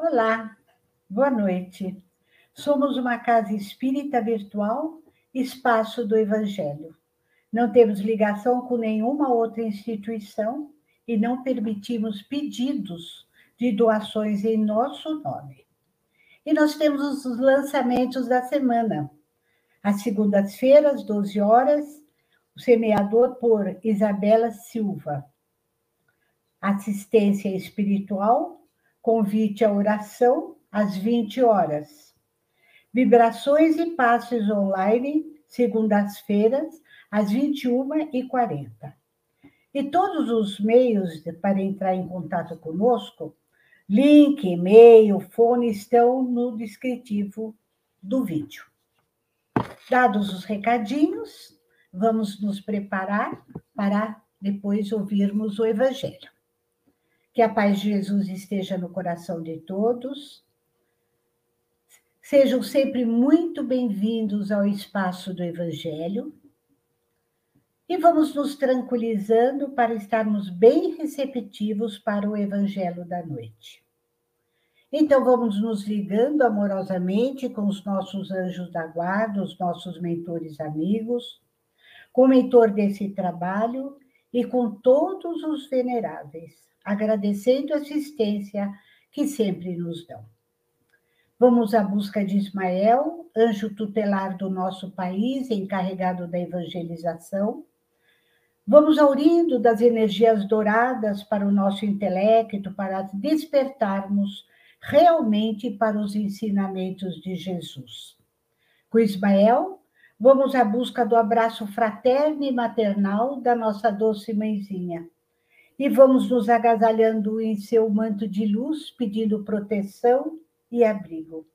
Olá, boa noite. Somos uma casa espírita virtual, espaço do Evangelho. Não temos ligação com nenhuma outra instituição e não permitimos pedidos de doações em nosso nome. E nós temos os lançamentos da semana. Às segundas-feiras, 12 horas, o semeador por Isabela Silva. Assistência espiritual, convite à oração às 20 horas. Vibrações e passes online, segundas-feiras, às 21h40. E todos os meios para entrar em contato conosco, link, e-mail, fone, estão no descritivo do vídeo. Dados os recadinhos, vamos nos preparar para depois ouvirmos o Evangelho. Que a paz de Jesus esteja no coração de todos. Sejam sempre muito bem-vindos ao espaço do Evangelho. E vamos nos tranquilizando para estarmos bem receptivos para o Evangelho da noite. Então, vamos nos ligando amorosamente com os nossos anjos da guarda, os nossos mentores amigos, com o mentor desse trabalho e com todos os veneráveis, agradecendo a assistência que sempre nos dão. Vamos à busca de Ismael, anjo tutelar do nosso país, encarregado da evangelização. Vamos aurindo das energias douradas para o nosso intelecto, para despertarmos realmente para os ensinamentos de Jesus. Com Ismael, vamos à busca do abraço fraterno e maternal da nossa doce mãezinha. E vamos nos agasalhando em seu manto de luz, pedindo proteção e abrigo.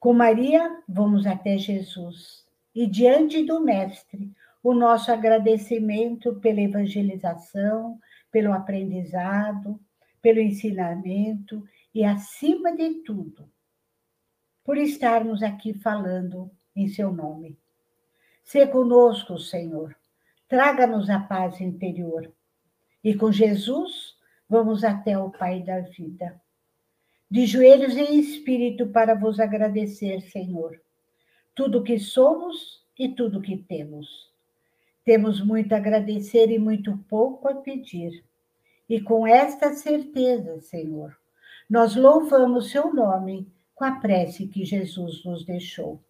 Com Maria, vamos até Jesus. E diante do Mestre, o nosso agradecimento pela evangelização, pelo aprendizado, pelo ensinamento e, acima de tudo, por estarmos aqui falando em seu nome. Se conosco, Senhor, traga-nos a paz interior. E com Jesus, vamos até o Pai da vida. De joelhos em espírito para vos agradecer, Senhor, tudo que somos e tudo que temos. Temos muito a agradecer e muito pouco a pedir e com esta certeza, Senhor, nós louvamos seu nome com a prece que Jesus nos deixou.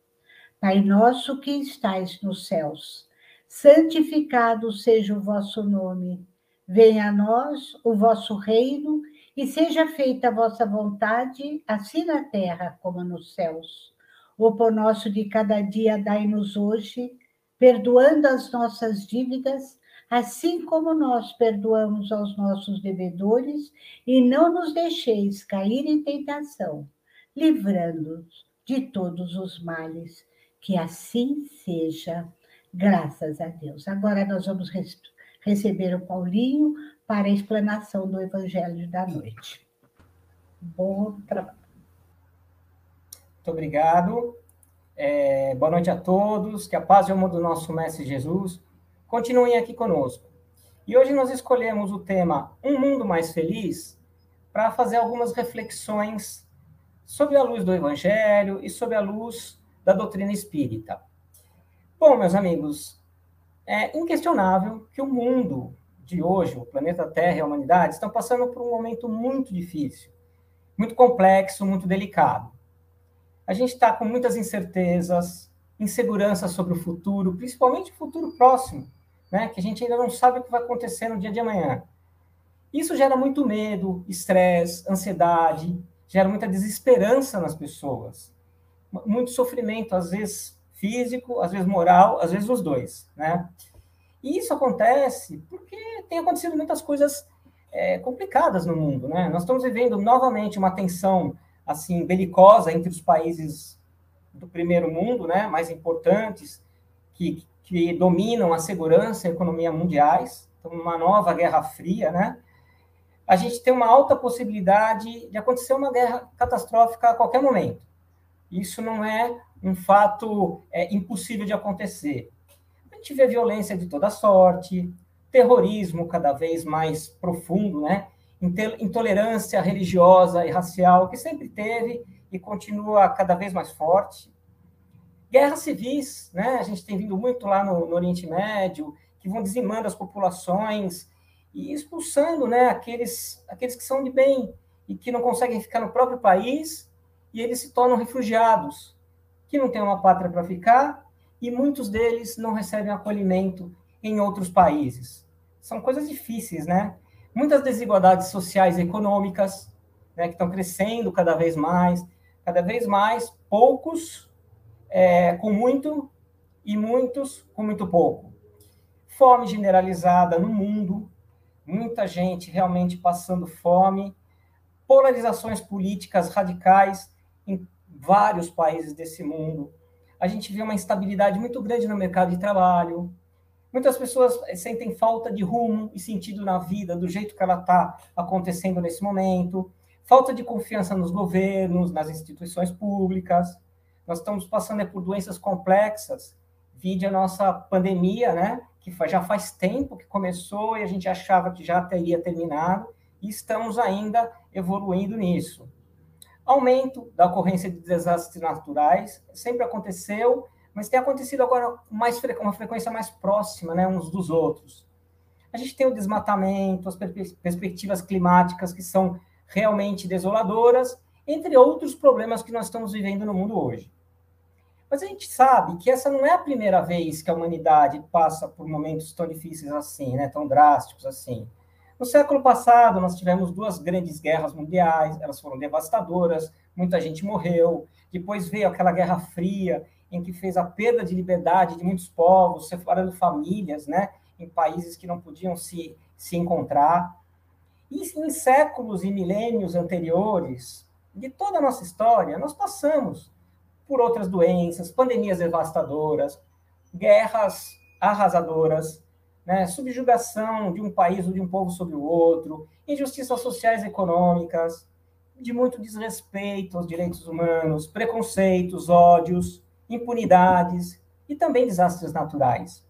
Pai nosso que estais nos céus, santificado seja o vosso nome. Venha a nós o vosso reino e seja feita a vossa vontade, assim na terra como nos céus. O pão nosso de cada dia dai-nos hoje, perdoando as nossas dívidas, assim como nós perdoamos aos nossos devedores, e não nos deixeis cair em tentação, livrando-nos de todos os males. Que assim seja, graças a Deus. Agora nós vamos receber o Paulinho para a explanação do Evangelho da noite. Bom trabalho. Muito obrigado. É, boa noite a todos. Que a paz e o amor do nosso Mestre Jesus Continuem aqui conosco. E hoje nós escolhemos o tema Um Mundo Mais Feliz para fazer algumas reflexões sobre a luz do Evangelho e sobre a luz da doutrina espírita. Bom, meus amigos, é inquestionável que o mundo de hoje, o planeta Terra e a humanidade, estão passando por um momento muito difícil, muito complexo, muito delicado. A gente está com muitas incertezas, insegurança sobre o futuro, principalmente o futuro próximo né, que a gente ainda não sabe o que vai acontecer no dia de amanhã. Isso gera muito medo, estresse, ansiedade, gera muita desesperança nas pessoas, muito sofrimento, às vezes físico, às vezes moral, às vezes os dois, né? E isso acontece porque tem acontecido muitas coisas é, complicadas no mundo, né? Nós estamos vivendo novamente uma tensão assim belicosa entre os países do primeiro mundo, né, mais importantes, que que dominam a segurança e a economia mundiais, então uma nova guerra fria, né? A gente tem uma alta possibilidade de acontecer uma guerra catastrófica a qualquer momento. Isso não é um fato é, impossível de acontecer. A gente vê violência de toda sorte, terrorismo cada vez mais profundo, né? intolerância religiosa e racial que sempre teve e continua cada vez mais forte. Guerras civis, né? A gente tem vindo muito lá no, no Oriente Médio, que vão dizimando as populações e expulsando, né, aqueles, aqueles que são de bem e que não conseguem ficar no próprio país e eles se tornam refugiados, que não têm uma pátria para ficar e muitos deles não recebem acolhimento em outros países. São coisas difíceis, né? Muitas desigualdades sociais e econômicas, né, que estão crescendo cada vez mais, cada vez mais, poucos é, com muito e muitos com muito pouco. Fome generalizada no mundo, muita gente realmente passando fome, polarizações políticas radicais vários países desse mundo. A gente vê uma instabilidade muito grande no mercado de trabalho. Muitas pessoas sentem falta de rumo e sentido na vida, do jeito que ela está acontecendo nesse momento. Falta de confiança nos governos, nas instituições públicas. Nós estamos passando por doenças complexas, vide a nossa pandemia, né? Que já faz tempo que começou e a gente achava que já teria terminado, e estamos ainda evoluindo nisso. Aumento da ocorrência de desastres naturais sempre aconteceu, mas tem acontecido agora com mais uma frequência mais próxima, né, uns dos outros. A gente tem o desmatamento, as perspectivas climáticas que são realmente desoladoras, entre outros problemas que nós estamos vivendo no mundo hoje. Mas a gente sabe que essa não é a primeira vez que a humanidade passa por momentos tão difíceis assim, né, tão drásticos assim. No século passado, nós tivemos duas grandes guerras mundiais, elas foram devastadoras, muita gente morreu. Depois veio aquela Guerra Fria, em que fez a perda de liberdade de muitos povos, separando famílias, né, em países que não podiam se, se encontrar. E em séculos e milênios anteriores, de toda a nossa história, nós passamos por outras doenças, pandemias devastadoras, guerras arrasadoras, né, subjugação de um país ou de um povo sobre o outro, injustiças sociais e econômicas, de muito desrespeito aos direitos humanos, preconceitos, ódios, impunidades e também desastres naturais.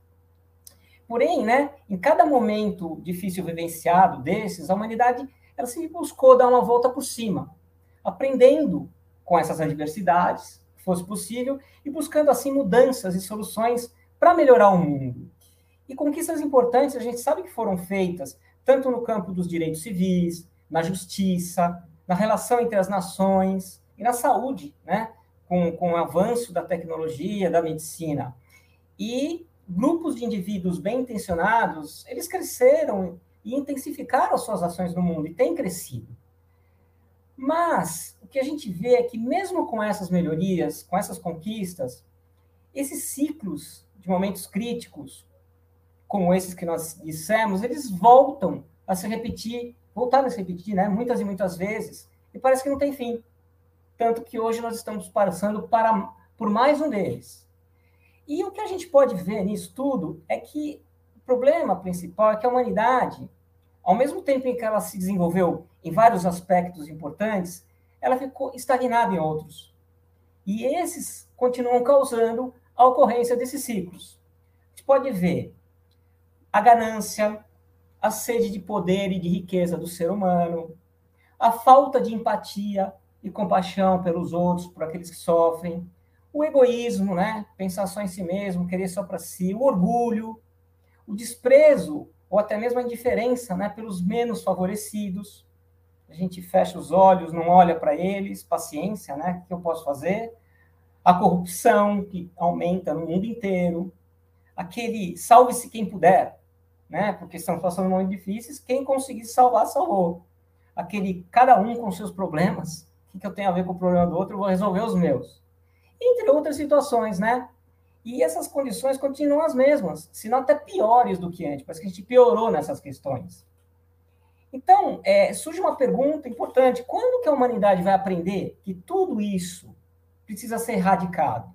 Porém, né, em cada momento difícil vivenciado desses, a humanidade ela se buscou dar uma volta por cima, aprendendo com essas adversidades, fosse possível, e buscando assim mudanças e soluções para melhorar o mundo. E conquistas importantes a gente sabe que foram feitas, tanto no campo dos direitos civis, na justiça, na relação entre as nações e na saúde, né? com, com o avanço da tecnologia, da medicina. E grupos de indivíduos bem intencionados, eles cresceram e intensificaram as suas ações no mundo e têm crescido. Mas o que a gente vê é que, mesmo com essas melhorias, com essas conquistas, esses ciclos de momentos críticos, como esses que nós dissemos, eles voltam a se repetir, voltaram a se repetir, né? Muitas e muitas vezes, e parece que não tem fim. Tanto que hoje nós estamos passando para, por mais um deles. E o que a gente pode ver nisso tudo é que o problema principal é que a humanidade, ao mesmo tempo em que ela se desenvolveu em vários aspectos importantes, ela ficou estagnada em outros. E esses continuam causando a ocorrência desses ciclos. A gente pode ver a ganância, a sede de poder e de riqueza do ser humano, a falta de empatia e compaixão pelos outros, por aqueles que sofrem, o egoísmo, né? Pensar só em si mesmo, querer só para si, o orgulho, o desprezo ou até mesmo a indiferença, né, pelos menos favorecidos. A gente fecha os olhos, não olha para eles, paciência, né? O que eu posso fazer? A corrupção que aumenta no mundo inteiro, aquele salve-se quem puder, né? Porque são situações muito difíceis. Quem conseguir salvar, salvou. Aquele, cada um com seus problemas. O que eu tenho a ver com o problema do outro? Eu vou resolver os meus. Entre outras situações, né? E essas condições continuam as mesmas, se não até piores do que antes. Parece que a gente piorou nessas questões. Então, é, surge uma pergunta importante: quando que a humanidade vai aprender que tudo isso precisa ser erradicado?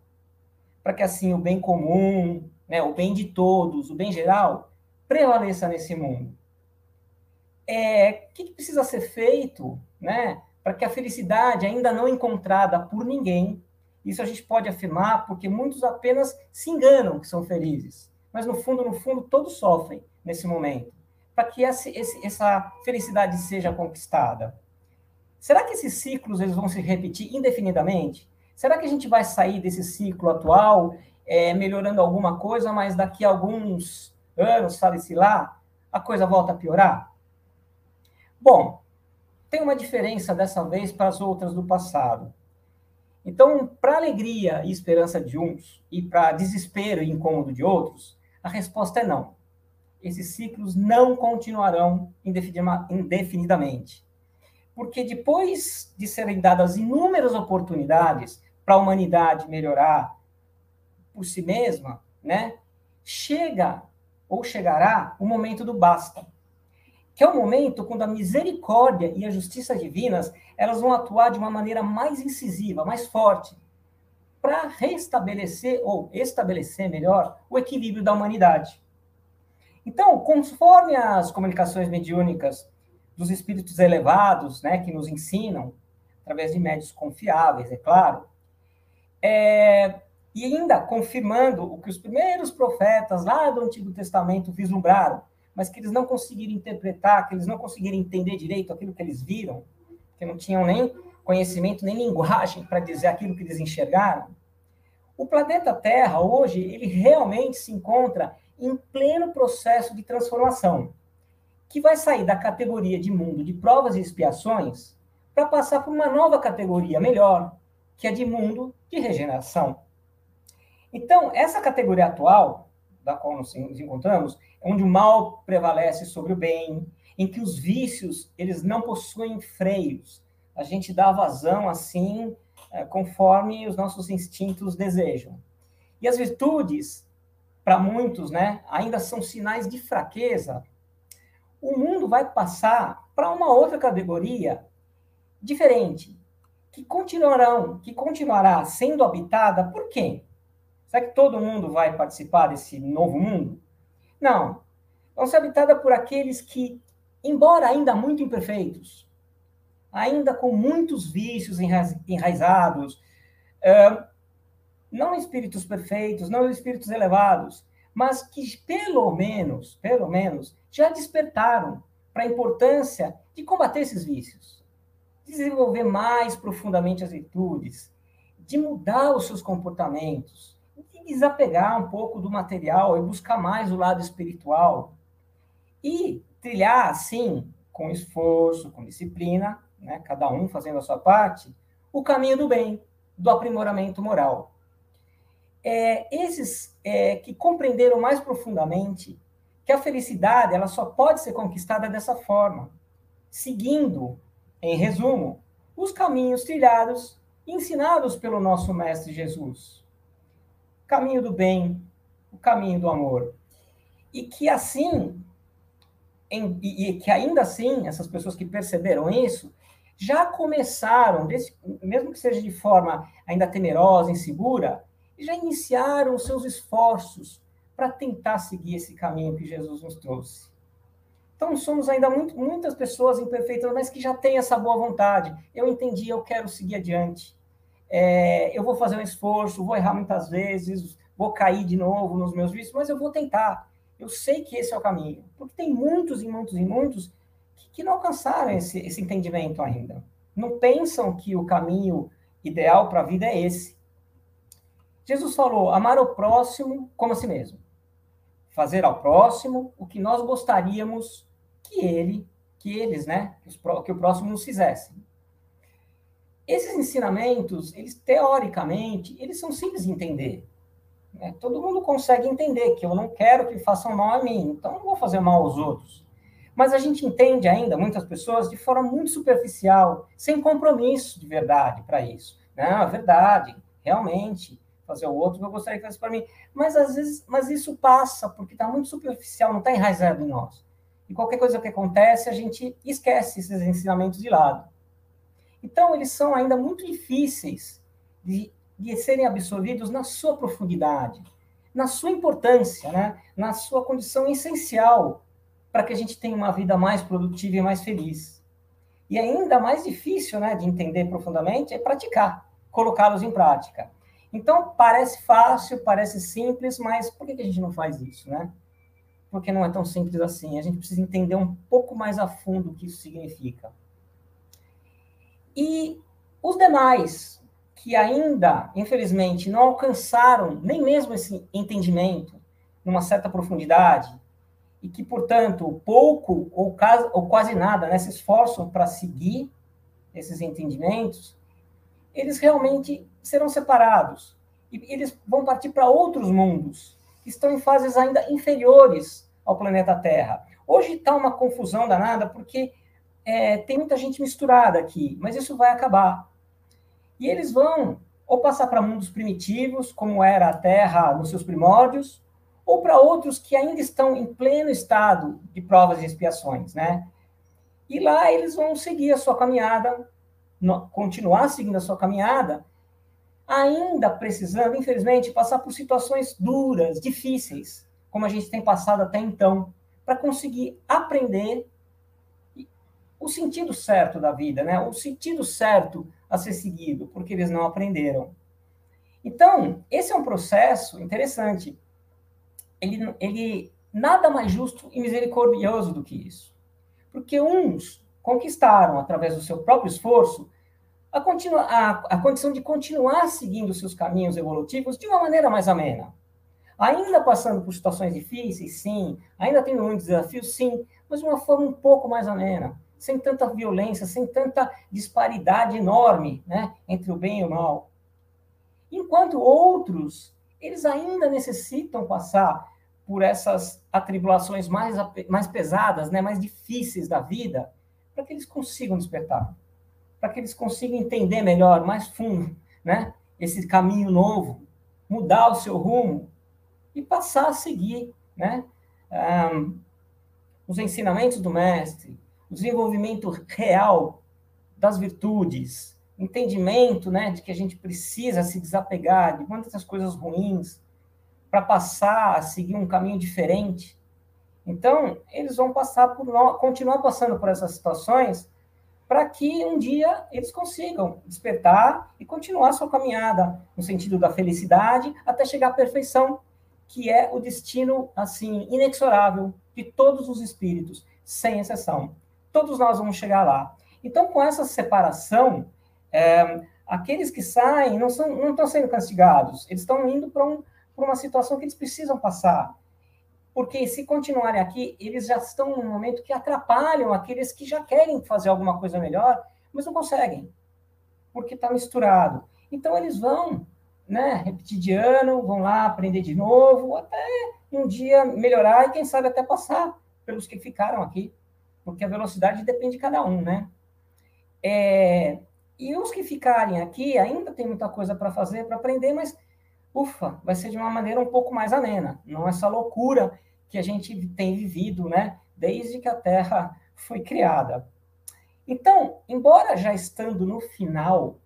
Para que assim o bem comum, né, o bem de todos, o bem geral, prevaleça nesse mundo. É, o que, precisa ser feito né, para que a felicidade, ainda não encontrada por ninguém, isso a gente pode afirmar porque muitos apenas se enganam que são felizes, mas no fundo, no fundo, todos sofrem nesse momento. para que essa, essa felicidade seja conquistada? Será que esses ciclos eles vão se repetir indefinidamente? Será que a gente vai sair desse ciclo atual é, melhorando alguma coisa, mas daqui a alguns anos, sabe-se lá, a coisa volta a piorar? Bom, tem uma diferença dessa vez para as outras do passado. Então, para alegria e esperança de uns e para desespero e incômodo de outros, a resposta é não. Esses ciclos não continuarão indefinidamente. Porque depois de serem dadas inúmeras oportunidades para a humanidade melhorar por si mesma, né, chega ou chegará o momento do basta. Que é o momento quando a misericórdia e a justiça divinas, elas vão atuar de uma maneira mais incisiva, mais forte, para restabelecer ou estabelecer melhor o equilíbrio da humanidade. Então, conforme as comunicações mediúnicas dos espíritos elevados, né, que nos ensinam, através de médios confiáveis, é claro, é, e ainda confirmando o que os primeiros profetas lá do Antigo Testamento vislumbraram, mas que eles não conseguiram interpretar, que eles não conseguiram entender direito aquilo que eles viram, que não tinham nem conhecimento, nem linguagem para dizer aquilo que eles enxergaram. O planeta Terra, hoje, ele realmente se encontra em pleno processo de transformação, que vai sair da categoria de mundo de provas e expiações para passar por uma nova categoria melhor, que é de mundo de regeneração. Então, essa categoria atual, da qual nos encontramos, é onde o mal prevalece sobre o bem, em que os vícios eles não possuem freios. A gente dá vazão assim, é, conforme os nossos instintos desejam. E as virtudes, para muitos, né, ainda são sinais de fraqueza. O mundo vai passar para uma outra categoria diferente, que continuarão, que continuará sendo habitada por quem? Será que todo mundo vai participar desse novo mundo? Não. Vão ser habitada por aqueles que, embora ainda muito imperfeitos, ainda com muitos vícios enraizados, não espíritos perfeitos, não espíritos elevados, mas que pelo menos, pelo menos, já despertaram para a importância de combater esses vícios, desenvolver mais profundamente as virtudes, de mudar os seus comportamentos, desapegar um pouco do material e buscar mais o lado espiritual. E trilhar, assim, com esforço, com disciplina, né, cada um fazendo a sua parte, o caminho do bem, do aprimoramento moral. É, esses é, que compreenderam mais profundamente que a felicidade ela só pode ser conquistada dessa forma, seguindo, em resumo, os caminhos trilhados ensinados pelo nosso Mestre Jesus caminho do bem, o caminho do amor. E que assim, em, e, e, que ainda assim, essas pessoas que perceberam isso, já começaram, desse, mesmo que seja de forma ainda temerosa, insegura, já iniciaram os seus esforços para tentar seguir esse caminho que Jesus nos trouxe. Então, somos ainda muito, muitas pessoas imperfeitas, mas que já têm essa boa vontade. Eu entendi, eu quero seguir adiante é, eu vou fazer um esforço, vou errar muitas vezes, vou cair de novo nos meus vícios, mas eu vou tentar. Eu sei que esse é o caminho. Porque tem muitos e muitos e muitos que, que não alcançaram esse, esse entendimento ainda. Não pensam que o caminho ideal para a vida é esse. Jesus falou: amar o próximo como a si mesmo. Fazer ao próximo o que nós gostaríamos que ele, que eles, né, que o próximo nos fizesse. Esses ensinamentos, eles teoricamente, eles são simples de entender. Né? Todo mundo consegue entender que eu não quero que façam mal a mim, então não vou fazer mal aos outros. Mas a gente entende ainda, muitas pessoas, de forma muito superficial, sem compromisso de verdade para isso. Não, é verdade, realmente, fazer o outro eu gostaria que fosse para mim. Mas às vezes, mas isso passa, porque está muito superficial, não está enraizado em nós. E qualquer coisa que acontece, a gente esquece esses ensinamentos de lado. Então, eles são ainda muito difíceis de, de serem absorvidos na sua profundidade, na sua importância, né? na sua condição essencial para que a gente tenha uma vida mais produtiva e mais feliz. E ainda mais difícil né, de entender profundamente é praticar, colocá-los em prática. Então, parece fácil, parece simples, mas por que a gente não faz isso, né? porque não é tão simples assim. A gente precisa entender um pouco mais a fundo o que isso significa. E os demais, que ainda, infelizmente, não alcançaram nem mesmo esse entendimento numa certa profundidade, e que, portanto, pouco ou, quase nada né, se esforçam para seguir esses entendimentos, eles realmente serão separados. E eles vão partir para outros mundos, que estão em fases ainda inferiores ao planeta Terra. Hoje está uma confusão danada, porque é, tem muita gente misturada aqui, mas isso vai acabar. E eles vão ou passar para mundos primitivos, como era a Terra nos seus primórdios, ou para outros que ainda estão em pleno estado de provas e expiações, né? E lá eles vão seguir a sua caminhada, continuar seguindo a sua caminhada, ainda precisando, infelizmente, passar por situações duras, difíceis, como a gente tem passado até então, para conseguir aprender o sentido certo da vida, né? O sentido certo a ser seguido, porque eles não aprenderam. Então, esse é um processo interessante ele, ele nada mais justo e misericordioso do que isso. Porque uns conquistaram, através do seu próprio esforço, a, continua, a, a condição de continuar seguindo seus caminhos evolutivos de uma maneira mais amena. Ainda passando por situações difíceis, sim, ainda tendo muitos desafios, sim, mas de uma forma um pouco mais amena, sem tanta violência, sem tanta disparidade enorme né, entre o bem e o mal. Enquanto outros eles ainda necessitam passar por essas atribulações mais, mais pesadas, né, mais difíceis da vida, para que eles consigam despertar, para que eles consigam entender melhor, mais fundo, né, esse caminho novo, mudar o seu rumo e passar a seguir, né, um, os ensinamentos do mestre, o desenvolvimento real das virtudes, entendimento né, de que a gente precisa se desapegar de muitas coisas ruins para passar a seguir um caminho diferente. Então, eles vão passar por continuar passando por essas situações para que um dia eles consigam despertar e continuar sua caminhada no sentido da felicidade até chegar à perfeição, que é o destino assim inexorável de todos os espíritos, sem exceção. Todos nós vamos chegar lá. Então, com essa separação, é, aqueles que saem não, são, não estão sendo castigados, eles estão indo para um, uma situação que eles precisam passar. Porque se continuarem aqui, eles já estão num momento que atrapalham aqueles que já querem fazer alguma coisa melhor, mas não conseguem, porque está misturado. Então, eles vão né, repetir de ano, vão lá aprender de novo, até um dia melhorar e, quem sabe, até passar pelos que ficaram aqui, porque a velocidade depende de cada um, né? É, e os que ficarem aqui ainda tem muita coisa para fazer, para aprender, mas ufa, vai ser de uma maneira um pouco mais amena, não essa loucura que a gente tem vivido, né, desde que a Terra foi criada. Então, embora já estando no final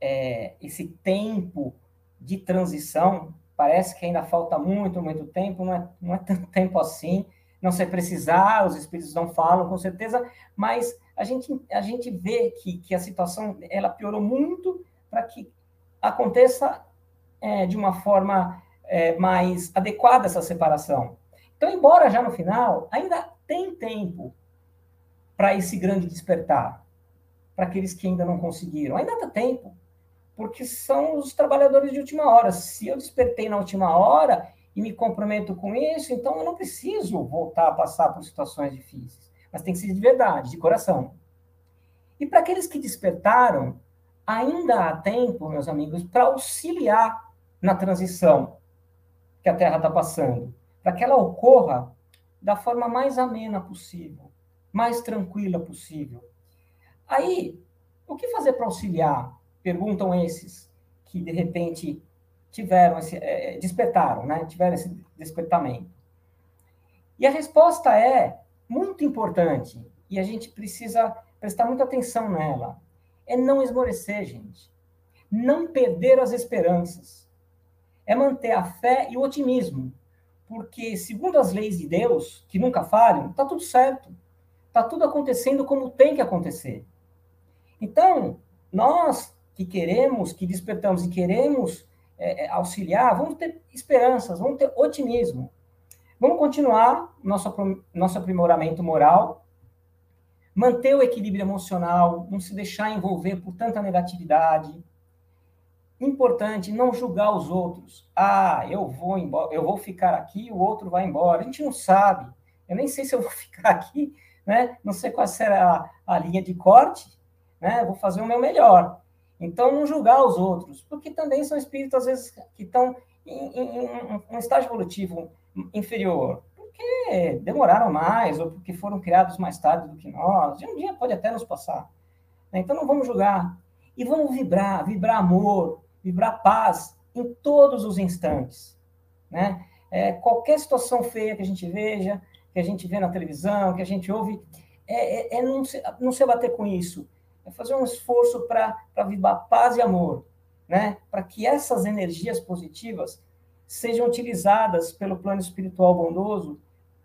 é, esse tempo de transição, parece que ainda falta muito, muito tempo, não é, não é tanto tempo assim, não sei precisar, os espíritos não falam com certeza, mas a gente, a gente vê que, que a situação ela piorou muito para que aconteça é, de uma forma é, mais adequada essa separação. Então, embora já no final, ainda tem tempo para esse grande despertar, para aqueles que ainda não conseguiram. Ainda dá tempo, porque são os trabalhadores de última hora. Se eu despertei na última hora e me comprometo com isso, então eu não preciso voltar a passar por situações difíceis mas tem que ser de verdade, de coração. E para aqueles que despertaram, ainda há tempo, meus amigos, para auxiliar na transição que a Terra está passando, para que ela ocorra da forma mais amena possível, mais tranquila possível. Aí, o que fazer para auxiliar? Perguntam esses que de repente tiveram esse, é, despertaram, né? Tiveram esse despertamento. E a resposta é muito importante e a gente precisa prestar muita atenção nela. É não esmorecer, gente. Não perder as esperanças. É manter a fé e o otimismo. Porque, segundo as leis de Deus, que nunca falham, está tudo certo. Está tudo acontecendo como tem que acontecer. Então, nós que queremos, que despertamos e queremos é, é auxiliar, vamos ter esperanças, vamos ter otimismo. Vamos continuar nosso, nosso aprimoramento moral, manter o equilíbrio emocional, não se deixar envolver por tanta negatividade. Importante não julgar os outros. Ah, eu vou embora, eu vou ficar aqui, o outro vai embora. A gente não sabe. Eu nem sei se eu vou ficar aqui, né? Não sei qual será a, a linha de corte, né? Vou fazer o meu melhor. Então, não julgar os outros, porque também são espíritos, às vezes, que estão em, em, em um estágio evolutivo inferior, porque demoraram mais, ou porque foram criados mais tarde do que nós, e um dia pode até nos passar. Né? Então, não vamos julgar. E vamos vibrar, vibrar amor, vibrar paz em todos os instantes. Né? É, qualquer situação feia que a gente veja, que a gente vê na televisão, que a gente ouve, é, é, é não, se, não se abater com isso é fazer um esforço para vibrar paz e amor, né? Para que essas energias positivas sejam utilizadas pelo plano espiritual bondoso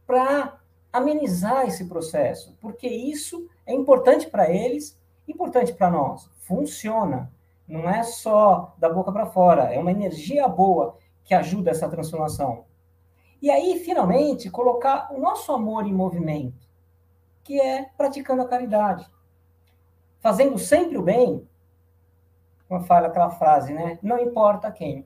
para amenizar esse processo, porque isso é importante para eles, importante para nós. Funciona. Não é só da boca para fora, é uma energia boa que ajuda essa transformação. E aí, finalmente, colocar o nosso amor em movimento, que é praticando a caridade fazendo sempre o bem, como fala aquela frase, né? Não importa quem.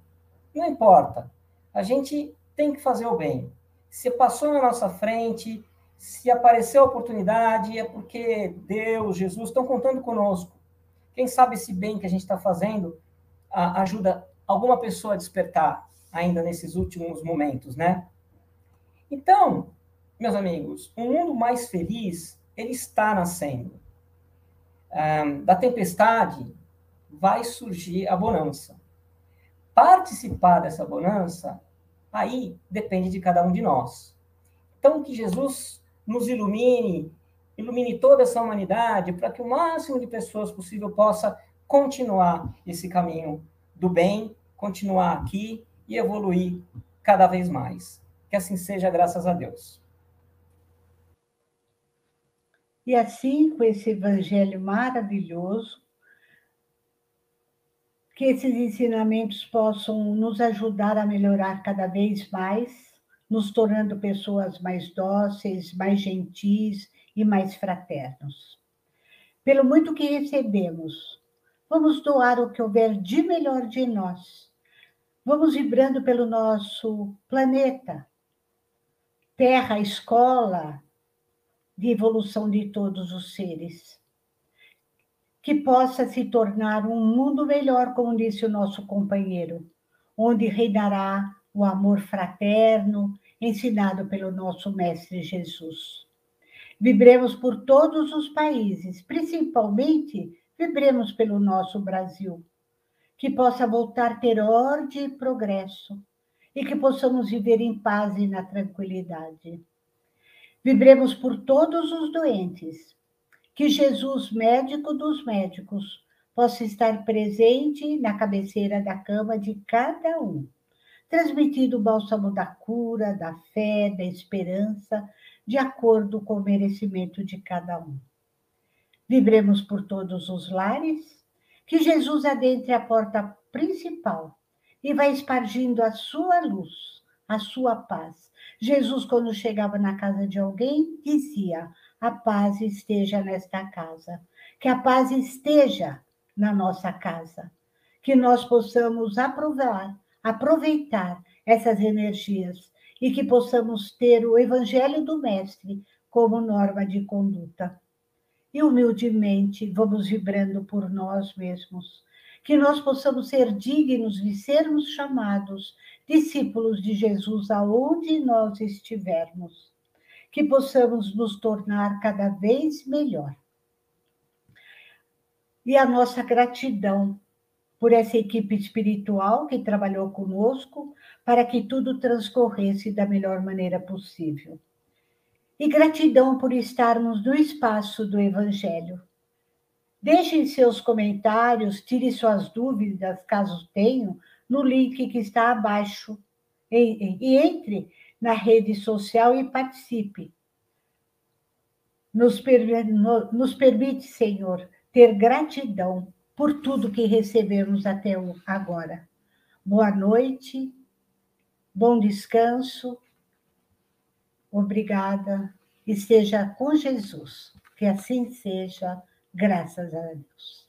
Não importa. A gente tem que fazer o bem. Se passou na nossa frente, se apareceu a oportunidade, é porque Deus, Jesus estão contando conosco. Quem sabe esse bem que a gente está fazendo ajuda alguma pessoa a despertar ainda nesses últimos momentos, né? Então, meus amigos, um mundo mais feliz, ele está nascendo da tempestade vai surgir a bonança. Participar dessa bonança, aí depende de cada um de nós. Então, que Jesus nos ilumine, ilumine toda essa humanidade, para que o máximo de pessoas possível possa continuar esse caminho do bem, continuar aqui e evoluir cada vez mais. Que assim seja, graças a Deus. E assim, com esse evangelho maravilhoso, que esses ensinamentos possam nos ajudar a melhorar cada vez mais, nos tornando pessoas mais dóceis, mais gentis e mais fraternos. Pelo muito que recebemos, vamos doar o que houver de melhor de nós. Vamos vibrando pelo nosso planeta, terra, escola, de evolução de todos os seres. Que possa se tornar um mundo melhor, como disse o nosso companheiro, onde reinará o amor fraterno ensinado pelo nosso Mestre Jesus. Vibremos por todos os países, principalmente vibremos pelo nosso Brasil, que possa voltar a ter ordem e progresso, e que possamos viver em paz e na tranquilidade. Vibremos por todos os doentes. Que Jesus, médico dos médicos, possa estar presente na cabeceira da cama de cada um, transmitindo o bálsamo da cura, da fé, da esperança, de acordo com o merecimento de cada um. Vibremos por todos os lares, que Jesus adentre a porta principal e vá espargindo a sua luz, a sua paz, Jesus, quando chegava na casa de alguém, dizia: A paz esteja nesta casa, que a paz esteja na nossa casa, que nós possamos aproveitar, aproveitar essas energias e que possamos ter o Evangelho do Mestre como norma de conduta. E humildemente vamos vibrando por nós mesmos, que nós possamos ser dignos de sermos chamados discípulos de Jesus aonde nós estivermos, que possamos nos tornar cada vez melhor. E a nossa gratidão por essa equipe espiritual que trabalhou conosco para que tudo transcorresse da melhor maneira possível. E gratidão por estarmos no espaço do Evangelho. Deixem seus comentários, tire suas dúvidas, caso tenham, no link que está abaixo e, entre na rede social e participe. Nos, nos permite, Senhor, ter gratidão por tudo que recebemos até agora. Boa noite, bom descanso Obrigada. Esteja com Jesus. Que assim seja, graças a Deus.